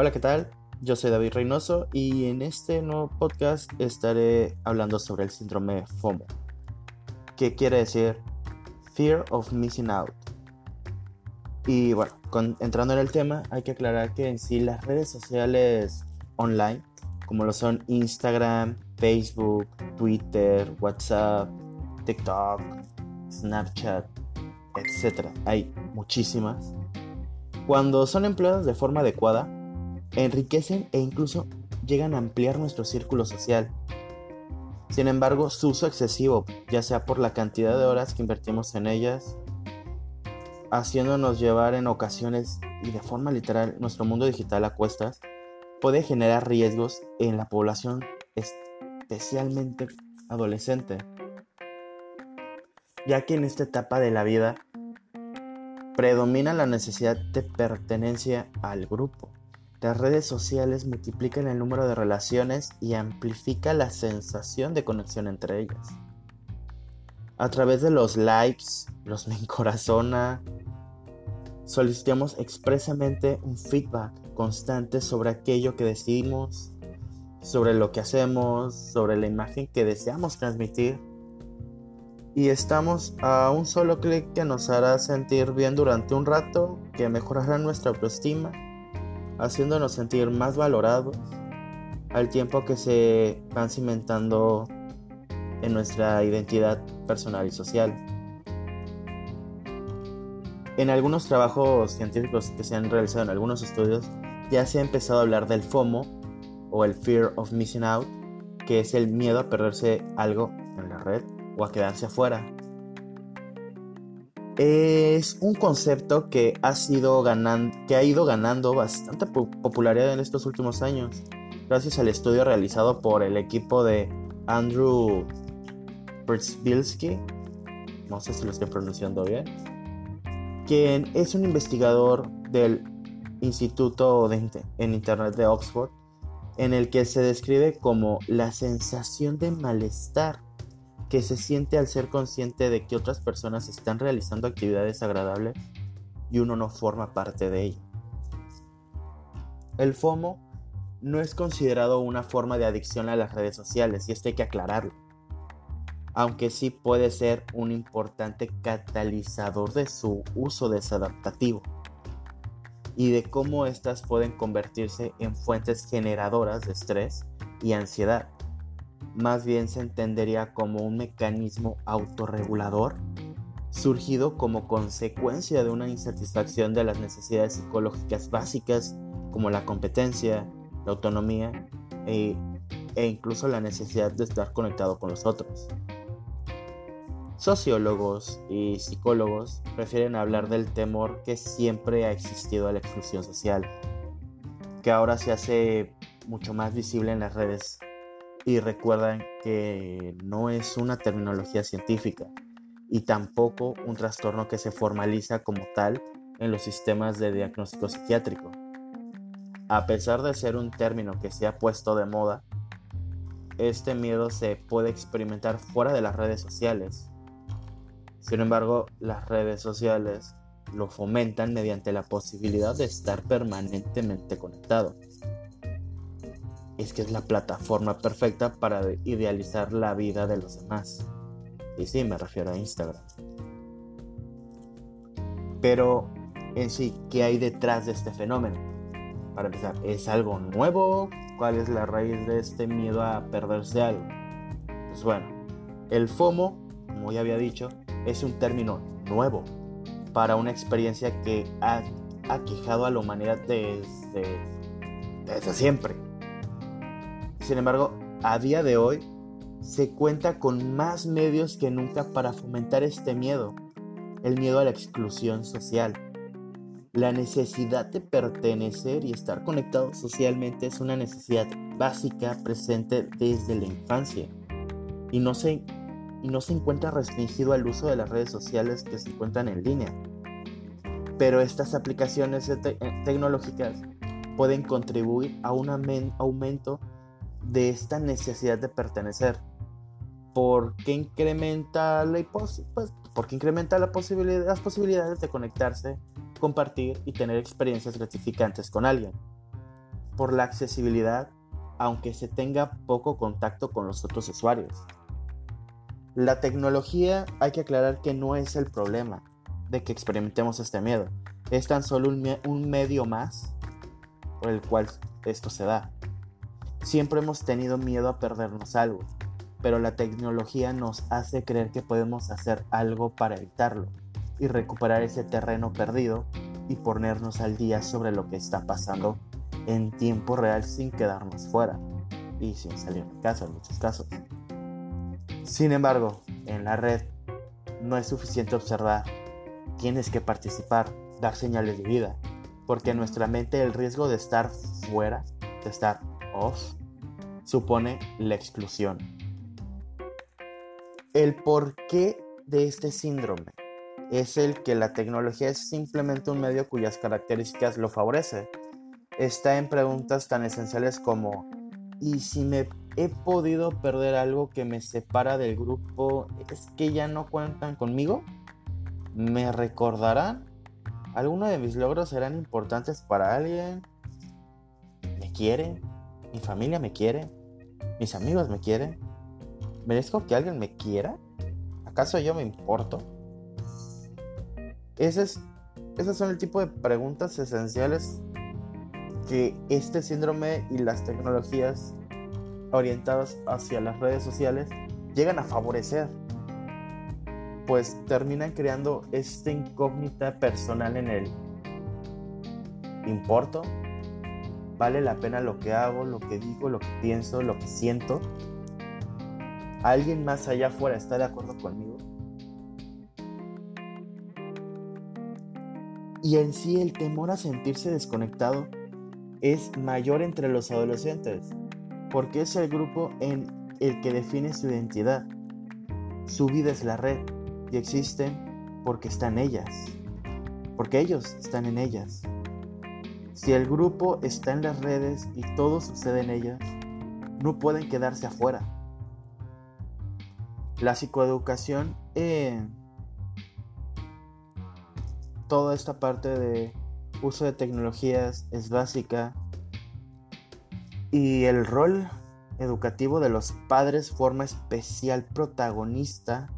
Hola, ¿qué tal? Yo soy David Reynoso y en este nuevo podcast estaré hablando sobre el síndrome FOMO, que quiere decir Fear of Missing Out. Y bueno, entrando en el tema, hay que aclarar que en sí las redes sociales online, como lo son Instagram, Facebook, Twitter, WhatsApp, TikTok, Snapchat, etc. Hay muchísimas. Cuando son empleadas de forma adecuada, enriquecen e incluso llegan a ampliar nuestro círculo social. Sin embargo, su uso excesivo, ya sea por la cantidad de horas que invertimos en ellas, haciéndonos llevar en ocasiones y de forma literal nuestro mundo digital a cuestas, puede generar riesgos en la población, especialmente adolescente, ya que en esta etapa de la vida predomina la necesidad de pertenencia al grupo. Las redes sociales multiplican el número de relaciones y amplifica la sensación de conexión entre ellas. A través de los likes, los me encorazona, solicitamos expresamente un feedback constante sobre aquello que decidimos, sobre lo que hacemos, sobre la imagen que deseamos transmitir. Y estamos a un solo clic que nos hará sentir bien durante un rato, que mejorará nuestra autoestima haciéndonos sentir más valorados al tiempo que se van cimentando en nuestra identidad personal y social. En algunos trabajos científicos que se han realizado en algunos estudios, ya se ha empezado a hablar del FOMO o el Fear of Missing Out, que es el miedo a perderse algo en la red o a quedarse afuera es un concepto que ha, sido que ha ido ganando bastante popularidad en estos últimos años, gracias al estudio realizado por el equipo de Andrew Przbilski, no sé si lo estoy pronunciando bien, quien es un investigador del Instituto en Internet de Oxford, en el que se describe como la sensación de malestar que se siente al ser consciente de que otras personas están realizando actividades agradables y uno no forma parte de ello. El FOMO no es considerado una forma de adicción a las redes sociales y esto hay que aclararlo, aunque sí puede ser un importante catalizador de su uso desadaptativo y de cómo éstas pueden convertirse en fuentes generadoras de estrés y ansiedad más bien se entendería como un mecanismo autorregulador surgido como consecuencia de una insatisfacción de las necesidades psicológicas básicas como la competencia, la autonomía e, e, incluso la necesidad de estar conectado con los otros. Sociólogos y psicólogos prefieren hablar del temor que siempre ha existido a la exclusión social, que ahora se hace mucho más visible en las redes y recuerdan que no es una terminología científica y tampoco un trastorno que se formaliza como tal en los sistemas de diagnóstico psiquiátrico. A pesar de ser un término que se ha puesto de moda, este miedo se puede experimentar fuera de las redes sociales. Sin embargo, las redes sociales lo fomentan mediante la posibilidad de estar permanentemente conectado es que es la plataforma perfecta para idealizar la vida de los demás. Y sí, me refiero a Instagram. Pero en sí, ¿qué hay detrás de este fenómeno? Para empezar, ¿es algo nuevo? ¿Cuál es la raíz de este miedo a perderse algo? Pues bueno, el FOMO, como ya había dicho, es un término nuevo para una experiencia que ha aquejado a la humanidad desde, desde siempre sin embargo, a día de hoy se cuenta con más medios que nunca para fomentar este miedo, el miedo a la exclusión social. La necesidad de pertenecer y estar conectado socialmente es una necesidad básica presente desde la infancia y no se, y no se encuentra restringido al uso de las redes sociales que se encuentran en línea. Pero estas aplicaciones tecnológicas pueden contribuir a un aumento de esta necesidad de pertenecer. Porque incrementa la pues, porque incrementa las posibilidades de conectarse, compartir y tener experiencias gratificantes con alguien. por la accesibilidad, aunque se tenga poco contacto con los otros usuarios. La tecnología hay que aclarar que no es el problema de que experimentemos este miedo, es tan solo un medio más por el cual esto se da. Siempre hemos tenido miedo a perdernos algo, pero la tecnología nos hace creer que podemos hacer algo para evitarlo y recuperar ese terreno perdido y ponernos al día sobre lo que está pasando en tiempo real sin quedarnos fuera y sin salir de casa en muchos casos. Sin embargo, en la red no es suficiente observar, tienes que participar, dar señales de vida, porque en nuestra mente el riesgo de estar fuera, de estar off, supone la exclusión. El porqué de este síndrome es el que la tecnología es simplemente un medio cuyas características lo favorece. Está en preguntas tan esenciales como ¿y si me he podido perder algo que me separa del grupo? ¿Es que ya no cuentan conmigo? ¿Me recordarán? ¿Alguno de mis logros serán importantes para alguien? ¿Me quiere? ¿Mi familia me quiere? ¿Mis amigos me quieren? ¿Merezco que alguien me quiera? ¿Acaso yo me importo? Ese es, esos son el tipo de preguntas esenciales que este síndrome y las tecnologías orientadas hacia las redes sociales llegan a favorecer, pues terminan creando esta incógnita personal en él. ¿Importo? ¿Vale la pena lo que hago, lo que digo, lo que pienso, lo que siento? ¿Alguien más allá afuera está de acuerdo conmigo? Y en sí el temor a sentirse desconectado es mayor entre los adolescentes, porque es el grupo en el que define su identidad. Su vida es la red y existen porque están ellas, porque ellos están en ellas. Si el grupo está en las redes y todo sucede en ellas, no pueden quedarse afuera. La psicoeducación en toda esta parte de uso de tecnologías es básica y el rol educativo de los padres forma especial protagonista.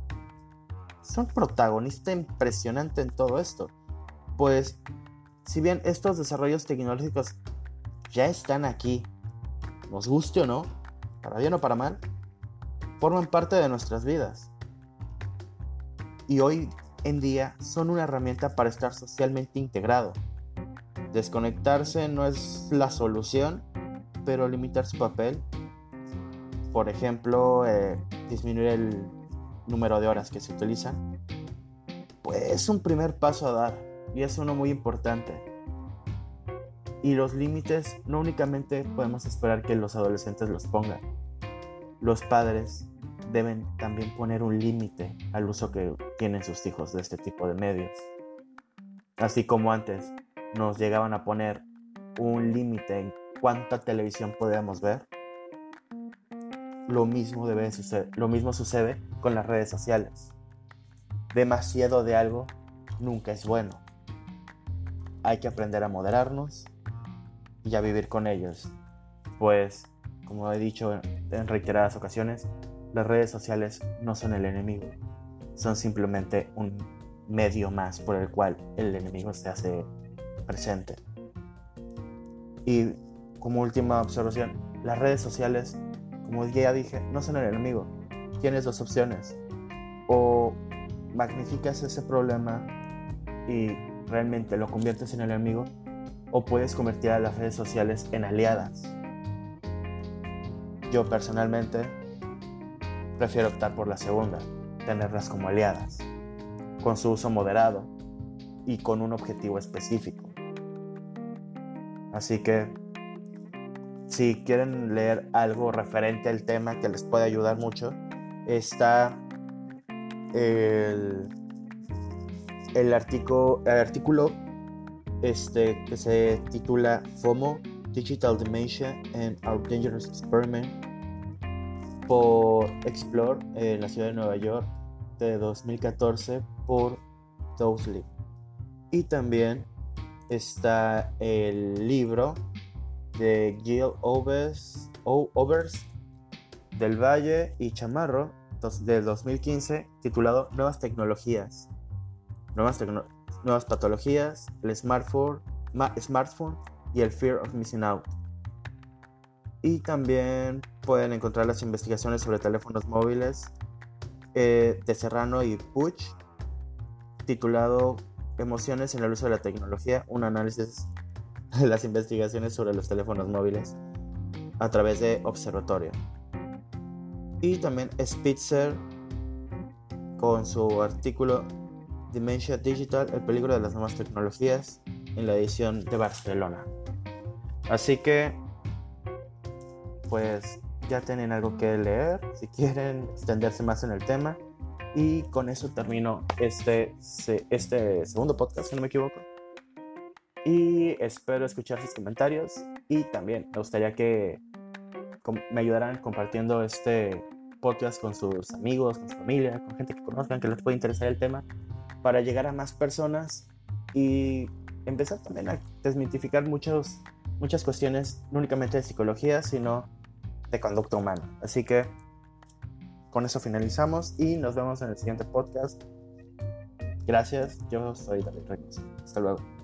Es un protagonista impresionante en todo esto. Pues, si bien estos desarrollos tecnológicos ya están aquí, nos guste o no, para bien o para mal, forman parte de nuestras vidas. Y hoy en día son una herramienta para estar socialmente integrado. Desconectarse no es la solución, pero limitar su papel, por ejemplo, eh, disminuir el número de horas que se utilizan, pues es un primer paso a dar y es uno muy importante. Y los límites no únicamente podemos esperar que los adolescentes los pongan. Los padres deben también poner un límite al uso que tienen sus hijos de este tipo de medios. Así como antes nos llegaban a poner un límite en cuánta televisión podíamos ver, lo mismo, debe suceder, lo mismo sucede con las redes sociales. Demasiado de algo nunca es bueno. Hay que aprender a moderarnos y a vivir con ellos. Pues, como he dicho en reiteradas ocasiones, las redes sociales no son el enemigo, son simplemente un medio más por el cual el enemigo se hace presente. Y como última observación, las redes sociales, como ya dije, no son el enemigo. Tienes dos opciones. O magnificas ese problema y realmente lo conviertes en el enemigo, o puedes convertir a las redes sociales en aliadas. Yo personalmente prefiero optar por la segunda, tenerlas como aliadas, con su uso moderado y con un objetivo específico. Así que si quieren leer algo referente al tema que les puede ayudar mucho, está el, el, artículo, el artículo este, que se titula FOMO, Digital Dementia and Our Dangerous Experiment por Explore en la ciudad de Nueva York de 2014 por Dowsley. Y también está el libro de Gil Overs, Overs del Valle y Chamarro del 2015 titulado Nuevas tecnologías. Nuevas, patologías, el smartphone, smartphone y el fear of missing out. Y también pueden encontrar las investigaciones sobre teléfonos móviles eh, de Serrano y Puch, titulado Emociones en el uso de la tecnología, un análisis de las investigaciones sobre los teléfonos móviles a través de Observatorio. Y también Spitzer con su artículo Dementia Digital, el peligro de las nuevas tecnologías, en la edición de Barcelona. Así que, pues ya tienen algo que leer, si quieren extenderse más en el tema. Y con eso termino este, este segundo podcast, si no me equivoco. Y espero escuchar sus comentarios. Y también me gustaría que me ayudaran compartiendo este podcast con sus amigos, con su familia, con gente que conozcan, que les puede interesar el tema, para llegar a más personas y empezar también a desmitificar muchos, muchas cuestiones, no únicamente de psicología, sino de conducta humana. Así que con eso finalizamos y nos vemos en el siguiente podcast. Gracias, yo soy David Reyes. Hasta luego.